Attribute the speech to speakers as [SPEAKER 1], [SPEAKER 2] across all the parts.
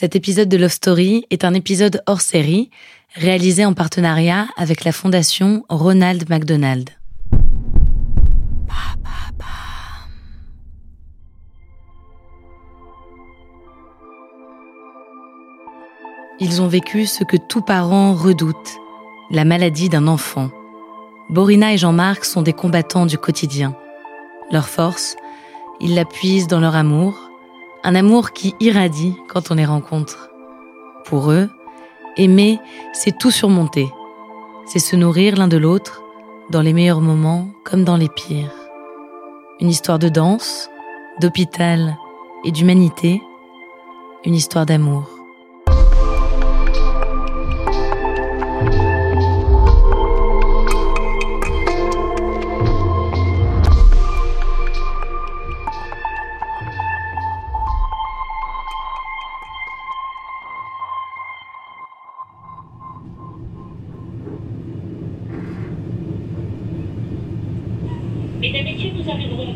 [SPEAKER 1] Cet épisode de Love Story est un épisode hors série, réalisé en partenariat avec la fondation Ronald McDonald. Ils ont vécu ce que tout parent redoute, la maladie d'un enfant. Borina et Jean-Marc sont des combattants du quotidien. Leur force, ils la puisent dans leur amour, un amour qui irradie quand on les rencontre. Pour eux, aimer, c'est tout surmonter. C'est se nourrir l'un de l'autre, dans les meilleurs moments comme dans les pires. Une histoire de danse, d'hôpital et d'humanité, une histoire d'amour.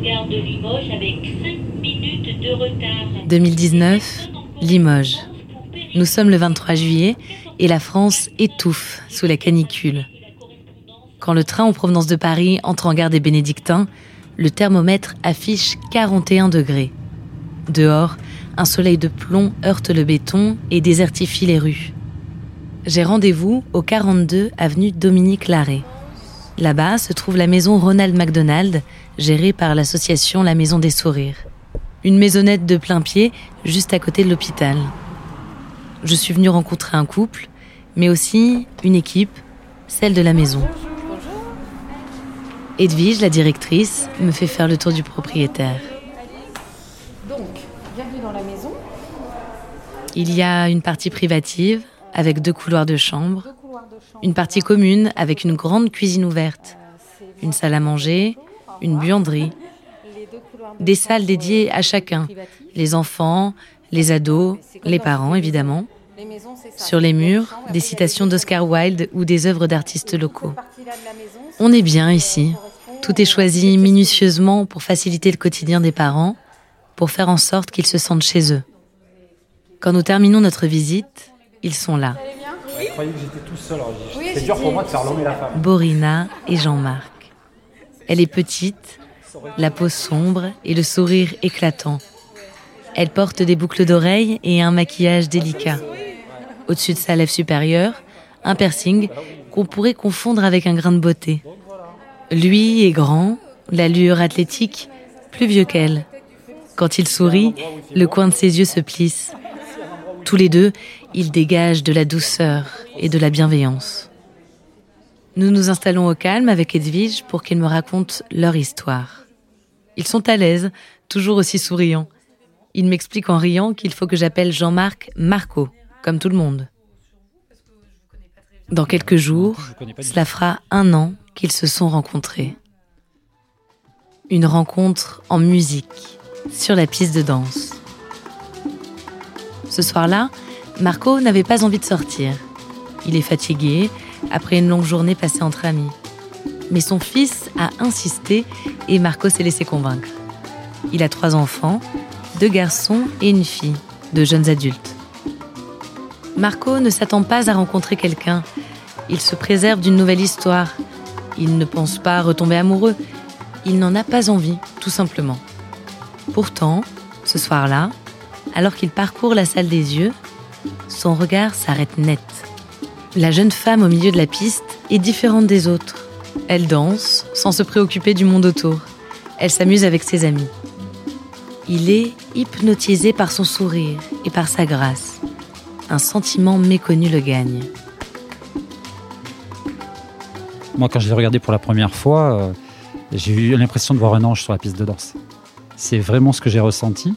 [SPEAKER 2] Gare de Limoges avec 5 minutes de retard.
[SPEAKER 1] 2019, Limoges. Nous sommes le 23 juillet et la France étouffe sous la canicule. Quand le train en provenance de Paris entre en gare des Bénédictins, le thermomètre affiche 41 degrés. Dehors, un soleil de plomb heurte le béton et désertifie les rues. J'ai rendez-vous au 42 avenue Dominique Larrey. Là-bas se trouve la maison Ronald McDonald, gérée par l'association La Maison des Sourires. Une maisonnette de plein pied, juste à côté de l'hôpital. Je suis venue rencontrer un couple, mais aussi une équipe, celle de la maison. Edwige, la directrice, me fait faire le tour du propriétaire.
[SPEAKER 3] Donc, bienvenue dans la maison.
[SPEAKER 1] Il y a une partie privative, avec deux couloirs de chambre,
[SPEAKER 3] Deux couloirs de chambre.
[SPEAKER 1] une partie commune avec une grande cuisine ouverte, une salle à manger, une buanderie, des salles dédiées à chacun, les enfants, les ados, les parents évidemment. Sur les murs, des citations d'Oscar Wilde ou des œuvres d'artistes locaux. On est bien ici. Tout est choisi minutieusement pour faciliter le quotidien des parents, pour faire en sorte qu'ils se sentent chez eux. Quand nous terminons notre visite, ils sont là,
[SPEAKER 4] Je croyais que j'étais tout seul. alors j'ai-
[SPEAKER 3] Oui,
[SPEAKER 4] C'est
[SPEAKER 3] j'ai
[SPEAKER 4] dur
[SPEAKER 3] dit-
[SPEAKER 4] pour moi de faire l'homme et la femme.
[SPEAKER 1] Borina et Jean-Marc. Elle est petite, la peau sombre et le sourire éclatant. Elle porte des boucles d'oreilles et un maquillage délicat. Au-dessus de sa lèvre supérieure, un piercing qu'on pourrait confondre avec un grain de beauté. Lui est grand, l'allure athlétique, plus vieux qu'elle. Quand il sourit, le coin de ses yeux se plisse. Tous les deux, ils dégagent de la douceur et de la bienveillance. Nous nous installons au calme avec Edwige pour qu'ils me racontent leur histoire. Ils sont à l'aise, toujours aussi souriants. Ils m'expliquent en riant qu'il faut que j'appelle Jean-Marc Marco, comme tout le monde. Dans quelques jours, cela fera un an qu'ils se sont rencontrés. Une rencontre en musique, sur la piste de danse. Ce soir-là, Marco n'avait pas envie de sortir. Il est fatigué après une longue journée passée entre amis. Mais son fils a insisté et Marco s'est laissé convaincre. Il a trois enfants, deux garçons et une fille, de jeunes adultes. Marco ne s'attend pas à rencontrer quelqu'un. Il se préserve d'une nouvelle histoire. Il ne pense pas retomber amoureux. Il n'en a pas envie, tout simplement. Pourtant, ce soir-là, alors qu'il parcourt la salle des yeux, son regard s'arrête net. La jeune femme au milieu de la piste est différente des autres. Elle danse sans se préoccuper du monde autour. Elle s'amuse avec ses amis. Il est hypnotisé par son sourire et par sa grâce. Un sentiment méconnu le gagne.
[SPEAKER 5] Moi, quand je l'ai regardé pour la première fois, euh, j'ai eu l'impression de voir un ange sur la piste de danse. C'est vraiment ce que j'ai ressenti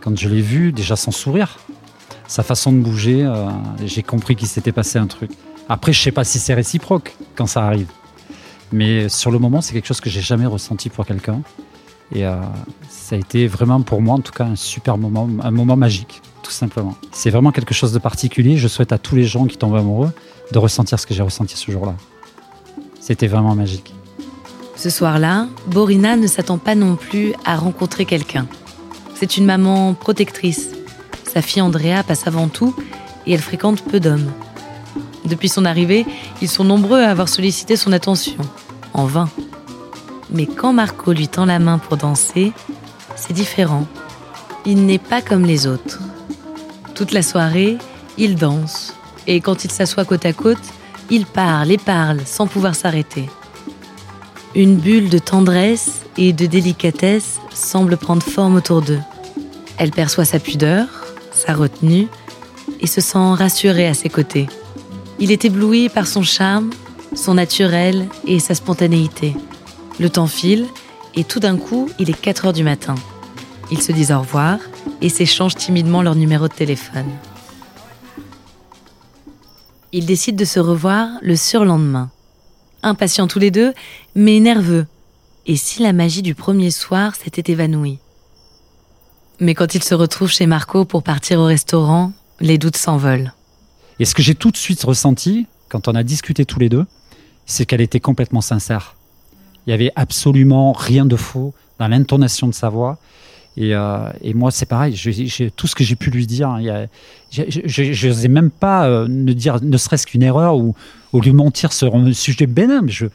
[SPEAKER 5] quand je l'ai vu, déjà sans sourire. Sa façon de bouger, euh, j'ai compris qu'il s'était passé un truc. Après, je sais pas si c'est réciproque quand ça arrive. Mais sur le moment, c'est quelque chose que j'ai jamais ressenti pour quelqu'un. Et euh, ça a été vraiment pour moi, en tout cas, un super moment, un moment magique, tout simplement. C'est vraiment quelque chose de particulier. Je souhaite à tous les gens qui tombent amoureux de ressentir ce que j'ai ressenti ce jour-là. C'était vraiment magique.
[SPEAKER 1] Ce soir-là, Borina ne s'attend pas non plus à rencontrer quelqu'un. C'est une maman protectrice. Sa fille Andrea passe avant tout et elle fréquente peu d'hommes. Depuis son arrivée, ils sont nombreux à avoir sollicité son attention, en vain. Mais quand Marco lui tend la main pour danser, c'est différent. Il n'est pas comme les autres. Toute la soirée, il danse, et quand il s'assoit côte à côte, il parle et parle sans pouvoir s'arrêter. Une bulle de tendresse et de délicatesse semble prendre forme autour d'eux. Elle perçoit sa pudeur, sa retenue, et se sent rassurée à ses côtés. Il est ébloui par son charme, son naturel et sa spontanéité. Le temps file et tout d'un coup, il est 4 heures du matin. Ils se disent au revoir et s'échangent timidement leur numéro de téléphone. Ils décident de se revoir le surlendemain. Impatients tous les deux, mais nerveux. Et si la magie du premier soir s'était évanouie? Mais quand ils se retrouvent chez Marco pour partir au restaurant, les doutes s'envolent.
[SPEAKER 5] Et ce que j'ai tout de suite ressenti, quand on a discuté tous les deux, c'est qu'elle était complètement sincère. Il y avait absolument rien de faux dans l'intonation de sa voix. Et, euh, et moi, c'est pareil. Tout ce que j'ai pu lui dire, hein, il y a- j'ai- je n'osais même pas euh, ne dire ne serait-ce qu'une erreur ou, ou lui mentir sur un sujet bénin. Mais je,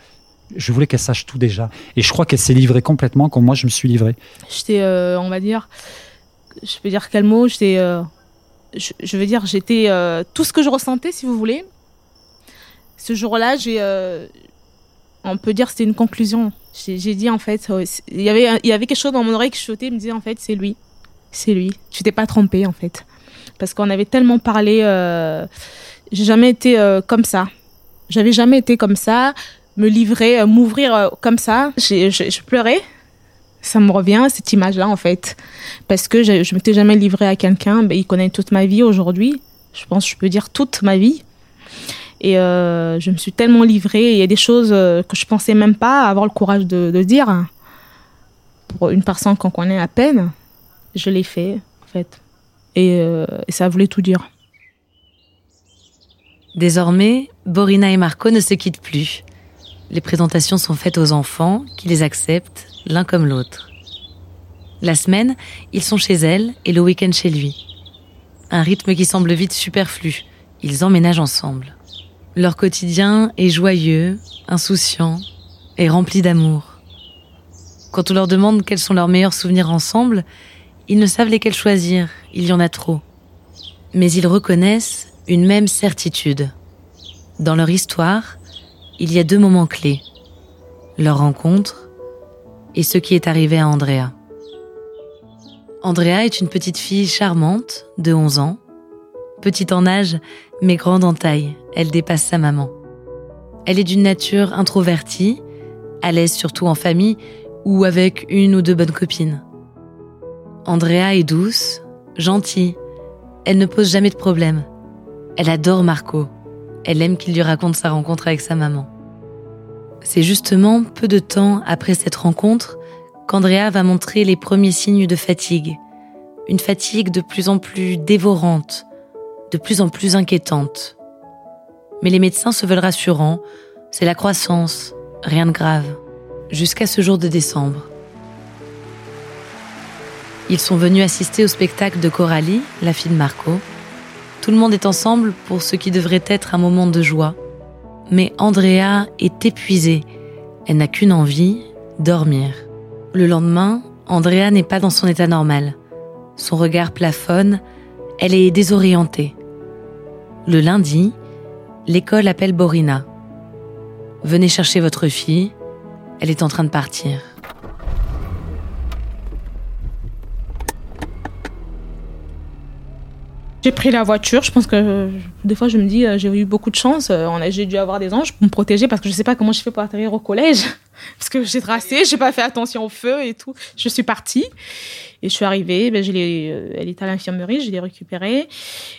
[SPEAKER 5] je voulais qu'elle sache tout déjà. Et je crois qu'elle s'est livrée complètement comme moi je me suis livré.
[SPEAKER 6] J'étais, euh, on va dire, je peux dire quel mot, j'étais, euh, je, veux dire, j'étais euh, tout ce que je ressentais, si vous voulez. Ce jour-là, j'ai, euh, on peut dire, c'était une conclusion. J'ai dit en fait, il y avait, il y avait quelque chose dans mon oreille qui chuchotait, me disait en fait, c'est lui, c'est lui. Tu t'es pas trompé en fait, parce qu'on avait tellement parlé. J'ai jamais été comme ça. J'avais jamais été comme ça, me livrer, m'ouvrir comme ça. J'ai- je pleurais ça me revient cette image-là en fait, parce que je, je m'étais jamais livrée à quelqu'un. Ben, il connaît toute ma vie aujourd'hui. Je pense, que je peux dire toute ma vie. Et euh, je me suis tellement livrée. Il y a des choses euh, que je pensais même pas avoir le courage de, dire pour une personne qu'on connaît à peine. Je l'ai fait en fait, et, euh, et ça voulait tout dire.
[SPEAKER 1] Désormais, Borina et Marco ne se quittent plus. Les présentations sont faites aux enfants qui les acceptent l'un comme l'autre. La semaine, ils sont chez elle et le week-end chez lui. Un rythme qui semble vite superflu. Ils emménagent ensemble. Leur quotidien est joyeux, insouciant et rempli d'amour. Quand on leur demande quels sont leurs meilleurs souvenirs ensemble, ils ne savent lesquels choisir, il y en a trop. Mais ils reconnaissent une même certitude. Dans leur histoire, il y a deux moments clés. Leur rencontre et ce qui est arrivé à Andrea. Andrea est une petite fille charmante de 11 ans. Petite en âge, mais grande en taille, elle dépasse sa maman. Elle est d'une nature introvertie, à l'aise surtout en famille ou avec une ou deux bonnes copines. Andrea est douce, gentille, elle ne pose jamais de problème. Elle adore Marco. Elle aime qu'il lui raconte sa rencontre avec sa maman. C'est justement peu de temps après cette rencontre qu'Andrea va montrer les premiers signes de fatigue. Une fatigue de plus en plus dévorante, de plus en plus inquiétante. Mais les médecins se veulent rassurants. C'est la croissance, rien de grave. Jusqu'à ce jour de décembre. Ils sont venus assister au spectacle de Coralie, la fille de Marco. Tout le monde est ensemble pour ce qui devrait être un moment de joie. Mais Andrea est épuisée. Elle n'a qu'une envie, dormir. Le lendemain, Andrea n'est pas dans son état normal. Son regard plafonne, elle est désorientée. Le lundi, l'école appelle Borina. Venez chercher votre fille, elle est en train de partir.
[SPEAKER 6] J'ai pris la voiture. Je pense que des fois, je me dis, euh, j'ai eu beaucoup de chance. Euh, J'ai dû avoir des anges pour me protéger parce que je sais pas comment je fais pour atterrir au collège. Parce que j'ai tracé, j'ai pas fait attention au feu et tout. Je suis partie et je suis arrivée. Ben, je euh, elle était à l'infirmerie, je l'ai récupérée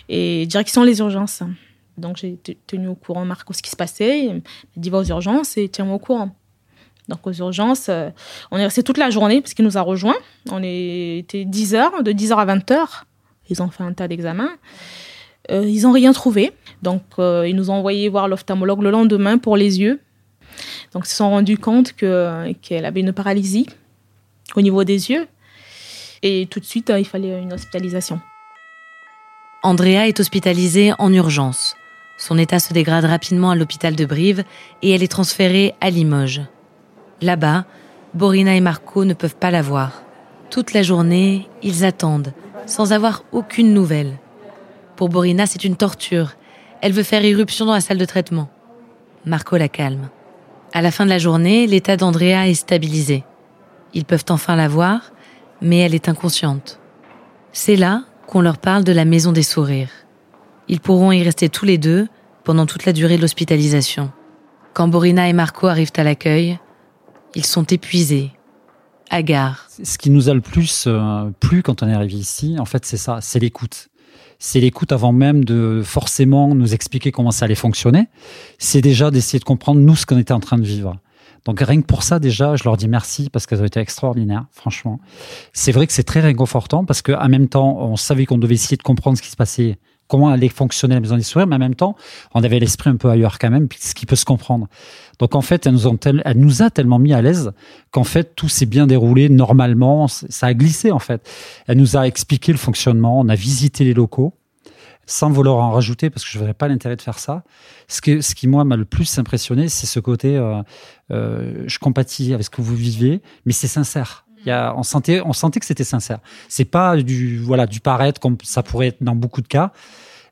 [SPEAKER 6] et direction les urgences. Donc j'ai tenu au courant Marco ce qui se passait. M'a dit va aux urgences et tiens-moi au courant. Donc aux urgences, euh, on est resté toute la journée parce qu'il nous a rejoints. On était 10 heures, de 10 heures à 20 heures. Ils ont fait un tas d'examens. Euh, ils n'ont rien trouvé. Donc, euh, ils nous ont envoyé voir l'ophtalmologue le lendemain pour les yeux. Donc, ils se sont rendus compte que- qu'elle avait une paralysie au niveau des yeux. Et tout de suite, euh, il fallait une hospitalisation.
[SPEAKER 1] Andrea est hospitalisée en urgence. Son état se dégrade rapidement à l'hôpital de Brive et elle est transférée à Limoges. Là-bas, Borina et Marco ne peuvent pas la voir. Toute la journée, ils attendent, sans avoir aucune nouvelle. Pour Borina, c'est une torture. Elle veut faire irruption dans la salle de traitement. Marco la calme. À la fin de la journée, l'état d'Andrea est stabilisé. Ils peuvent enfin la voir, mais elle est inconsciente. C'est là qu'on leur parle de la maison des sourires. Ils pourront y rester tous les deux pendant toute la durée de l'hospitalisation. Quand Borina et Marco arrivent à l'accueil, ils sont épuisés, hagards.
[SPEAKER 5] Ce qui nous a le plus euh, plu quand on est arrivé ici, en fait, c'est ça, c'est l'écoute. C'est l'écoute avant même de forcément nous expliquer comment ça allait fonctionner. C'est déjà d'essayer de comprendre nous ce qu'on était en train de vivre. Donc rien que pour ça déjà, je leur dis merci parce qu'elles ont été extraordinaires, franchement. C'est vrai que c'est très réconfortant parce qu'en même temps, on savait qu'on devait essayer de comprendre ce qui se passait, comment allait fonctionner la maison des sourires, mais en même temps, on avait l'esprit un peu ailleurs quand même, ce qui peut se comprendre. Donc en fait, elle nous, a tellement mis à l'aise qu'en fait, tout s'est bien déroulé normalement, ça a glissé en fait. Elle nous a expliqué le fonctionnement, on a visité les locaux sans vouloir en rajouter parce que je n'aurais pas l'intérêt de faire ça. Ce qui, moi, m'a le plus impressionné, c'est ce côté euh, euh, je compatis avec ce que vous vivez, mais c'est sincère. Il y a, on, sentait, on sentait que c'était sincère. C'est pas du, voilà, du paraître comme ça pourrait être dans beaucoup de cas.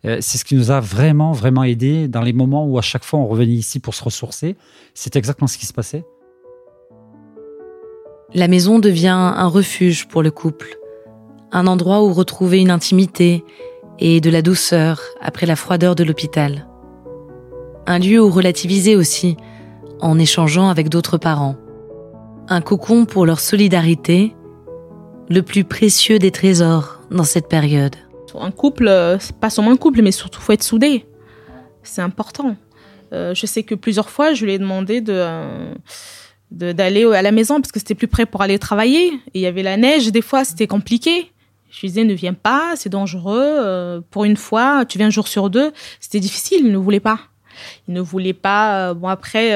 [SPEAKER 5] Euh, c'est ce qui nous a vraiment, vraiment aidé dans les moments où à chaque fois on revenait ici pour se ressourcer. C'est exactement ce qui se passait.
[SPEAKER 1] La maison devient un refuge pour le couple, un endroit où retrouver une intimité et de la douceur après la froideur de l'hôpital. Un lieu où relativiser aussi, en échangeant avec d'autres parents. Un cocon pour leur solidarité, le plus précieux des trésors dans cette période.
[SPEAKER 6] Un couple, euh, pas seulement un couple, mais surtout faut être soudé. C'est important. Euh, je sais que plusieurs fois, je lui ai demandé de euh, d'aller à la maison parce que c'était plus près pour aller travailler. Il y avait la neige, des fois c'était compliqué. Je lui disais, ne viens pas, c'est dangereux. Pour une fois, tu viens un jour sur deux. C'était difficile, il ne voulait pas. Il ne voulait pas. Bon, après,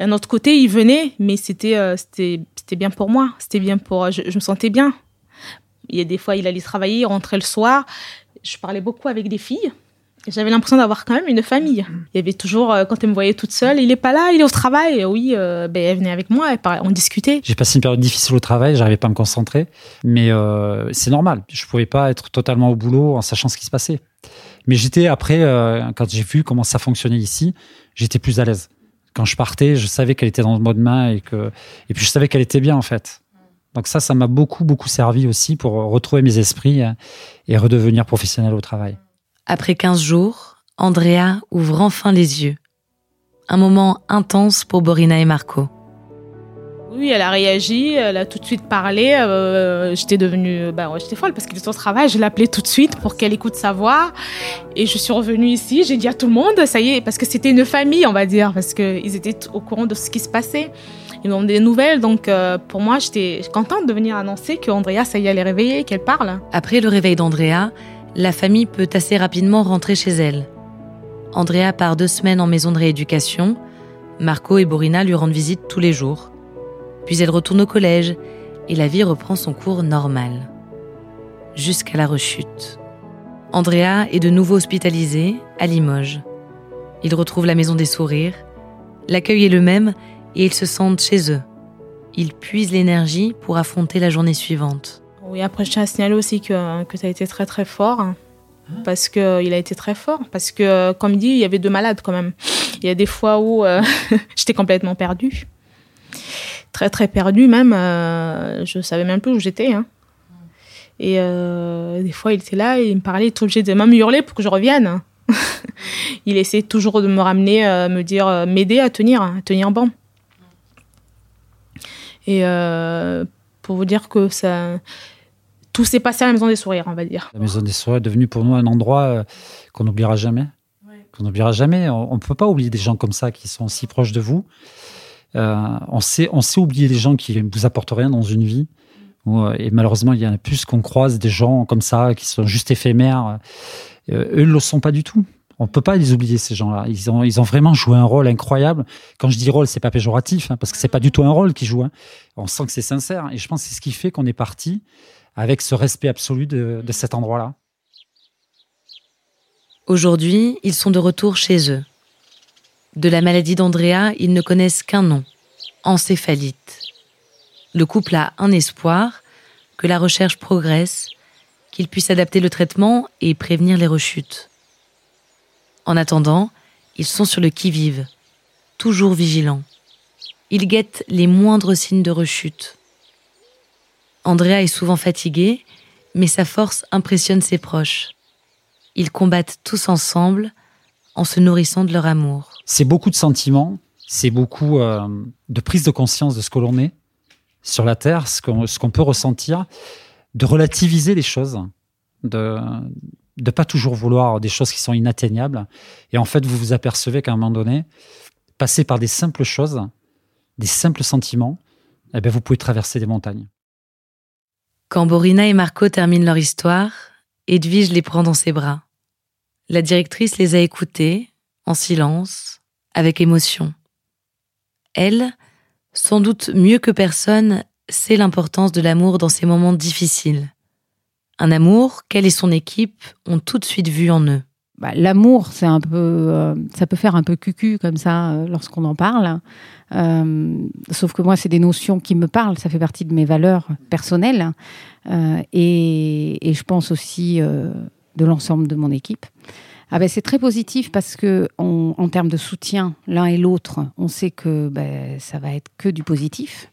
[SPEAKER 6] un autre côté, il venait, mais c'était c'était bien pour moi. C'était bien pour. Je, me sentais bien. Il y a des fois, il allait travailler, il rentrait le soir. Je parlais beaucoup avec des filles. J'avais l'impression d'avoir quand même une famille. Il y avait toujours, euh, quand elle me voyait toute seule, il est pas là, il est au travail. Oui, euh, ben, elle venait avec moi, on discutait.
[SPEAKER 5] J'ai passé une période difficile au travail, j'arrivais pas à me concentrer, mais euh, c'est normal. Je pouvais pas être totalement au boulot en sachant ce qui se passait. Mais j'étais après, quand j'ai vu comment ça fonctionnait ici, j'étais plus à l'aise. Quand je partais, je savais qu'elle était dans le mode main et que, et puis je savais qu'elle était bien en fait. Donc ça, ça m'a beaucoup, beaucoup servi aussi pour retrouver mes esprits et redevenir professionnel au travail.
[SPEAKER 1] Après 15 jours, Andrea ouvre enfin les yeux. Un moment intense pour Borina et Marco.
[SPEAKER 6] Oui, elle a réagi, elle a tout de suite parlé. Euh, j'étais devenue, bah, j'étais folle parce qu'il était au travail. Je l'appelais tout de suite pour qu'elle écoute sa voix. Et je suis revenue ici. J'ai dit à tout le monde, ça y est, parce que c'était une famille, on va dire, parce qu'ils étaient au courant de ce qui se passait. Ils m'ont des nouvelles, donc euh, pour moi, j'étais contente de venir annoncer que Andrea, ça y est, elle est réveillée, qu'elle parle.
[SPEAKER 1] Après le réveil d'Andrea, la famille peut assez rapidement rentrer chez elle. Andrea part deux semaines en maison de rééducation. Marco et Borina lui rendent visite tous les jours. Puis elle retourne au collège et la vie reprend son cours normal. Jusqu'à la rechute. Andrea est de nouveau hospitalisé à Limoges. Ils retrouvent la maison des sourires. L'accueil est le même et ils se sentent chez eux. Ils puisent l'énergie pour affronter la journée suivante.
[SPEAKER 6] Oui, après, je tiens à signaler aussi que, que ça a été très très fort. Hein. parce qu'il a été très fort. Parce que, comme dit, il y avait deux malades quand même. Il y a des fois où euh, j'étais complètement perdue. Très très perdue même. Euh, je savais même plus où j'étais. Hein. Et euh, des fois, il était là et il me parlait, il était obligé de même hurler pour que je revienne. il essayait toujours de me ramener, me dire, m'aider à tenir, à tenir bon. Et pour vous dire que ça tout s'est passé à la Maison des Sourires, on va dire.
[SPEAKER 5] La Maison des Sourires est devenue pour nous un endroit euh, qu'on n'oubliera jamais. Qu'on n'oubliera jamais. On ne peut pas oublier des gens comme ça qui sont si proches de vous. Euh, on, sait, on sait oublier des gens qui ne vous apportent rien dans une vie. Euh, et malheureusement, il y en a plus qu'on croise des gens comme ça qui sont juste éphémères. eux, ils ne le sont pas du tout. On ne peut pas les oublier, ces gens-là. Ils ont, ils ont vraiment joué un rôle incroyable. Quand je dis rôle, c'est pas péjoratif, hein, parce que c'est pas du tout un rôle qu'ils jouent. Hein. On sent que c'est sincère. Et je pense que c'est ce qui fait qu'on est parti avec ce respect absolu de, cet endroit-là.
[SPEAKER 1] Aujourd'hui, ils sont de retour chez eux. De la maladie d'Andrea, ils ne connaissent qu'un nom, encéphalite. Le couple a un espoir, que la recherche progresse, qu'il puisse adapter le traitement et prévenir les rechutes. En attendant, ils sont sur le qui-vive, toujours vigilants. Ils guettent les moindres signes de rechute. Andrea est souvent fatigué, mais sa force impressionne ses proches. Ils combattent tous ensemble en se nourrissant de leur amour.
[SPEAKER 5] C'est beaucoup de sentiments, c'est beaucoup euh, de prise de conscience de ce que l'on est sur la Terre, ce qu'on peut ressentir, de relativiser les choses, de ne pas toujours vouloir des choses qui sont inatteignables. Et en fait, vous vous apercevez qu'à un moment donné, passer par des simples choses, des simples sentiments, eh bien, vous pouvez traverser des montagnes.
[SPEAKER 1] Quand Borina et Marco terminent leur histoire, Edwige les prend dans ses bras. La directrice les a écoutés, en silence, avec émotion. Elle, sans doute mieux que personne, sait l'importance de l'amour dans ces moments difficiles. Un amour qu'elle et son équipe ont tout de suite vu en eux.
[SPEAKER 3] Bah, L'amour, c'est un peu, euh, ça peut faire un peu cucu comme ça euh, lorsqu'on en parle. Euh, sauf que moi, c'est des notions qui me parlent. Ça fait partie de mes valeurs personnelles et, je pense aussi de l'ensemble de mon équipe. Ah ben, c'est très positif parce que en termes de soutien l'un et l'autre, on sait que ben, ça va être que du positif.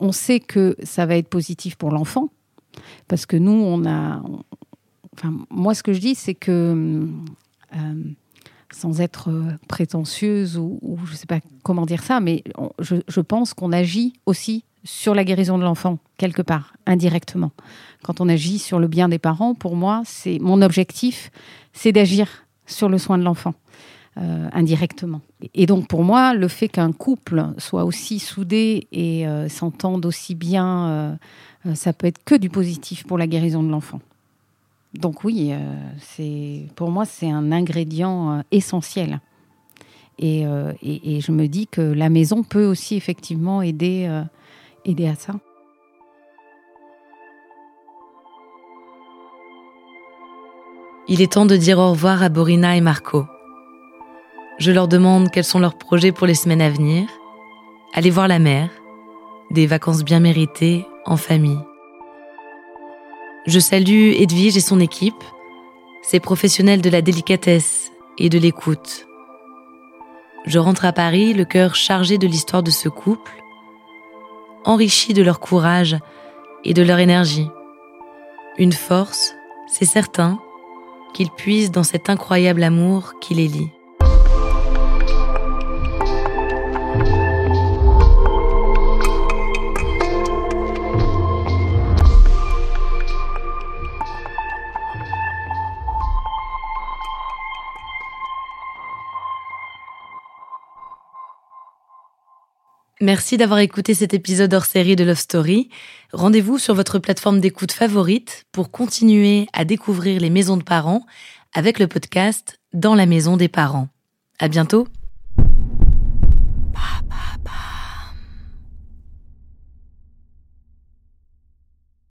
[SPEAKER 3] On sait que ça va être positif pour l'enfant parce que nous, on a. enfin, moi, ce que je dis, c'est que euh, sans être euh, prétentieuse ou, je ne sais pas comment dire ça, mais je, pense qu'on agit aussi sur la guérison de l'enfant, quelque part, indirectement. Quand on agit sur le bien des parents, pour moi, c'est mon objectif, c'est d'agir sur le soin de l'enfant. euh, indirectement. Et donc pour moi, le fait qu'un couple soit aussi soudé et euh, s'entende aussi bien, ça peut être que du positif pour la guérison de l'enfant. Donc oui, euh, pour moi c'est un ingrédient euh, essentiel. Et, euh, et- je me dis que la maison peut aussi effectivement aider, aider à ça.
[SPEAKER 1] Il est temps de dire au revoir à Borina et Marco. Je leur demande quels sont leurs projets pour les semaines à venir. Aller voir la mer, des vacances bien méritées en famille. Je salue Edwige et son équipe, ces professionnels de la délicatesse et de l'écoute. Je rentre à Paris, le cœur chargé de l'histoire de ce couple, enrichi de leur courage et de leur énergie. Une force, c'est certain, qu'ils puisent dans cet incroyable amour qui les lie. Merci d'avoir écouté cet épisode hors série de Love Story. Rendez-vous sur votre plateforme d'écoute favorite pour continuer à découvrir les maisons de parents avec le podcast Dans la maison des parents. À bientôt.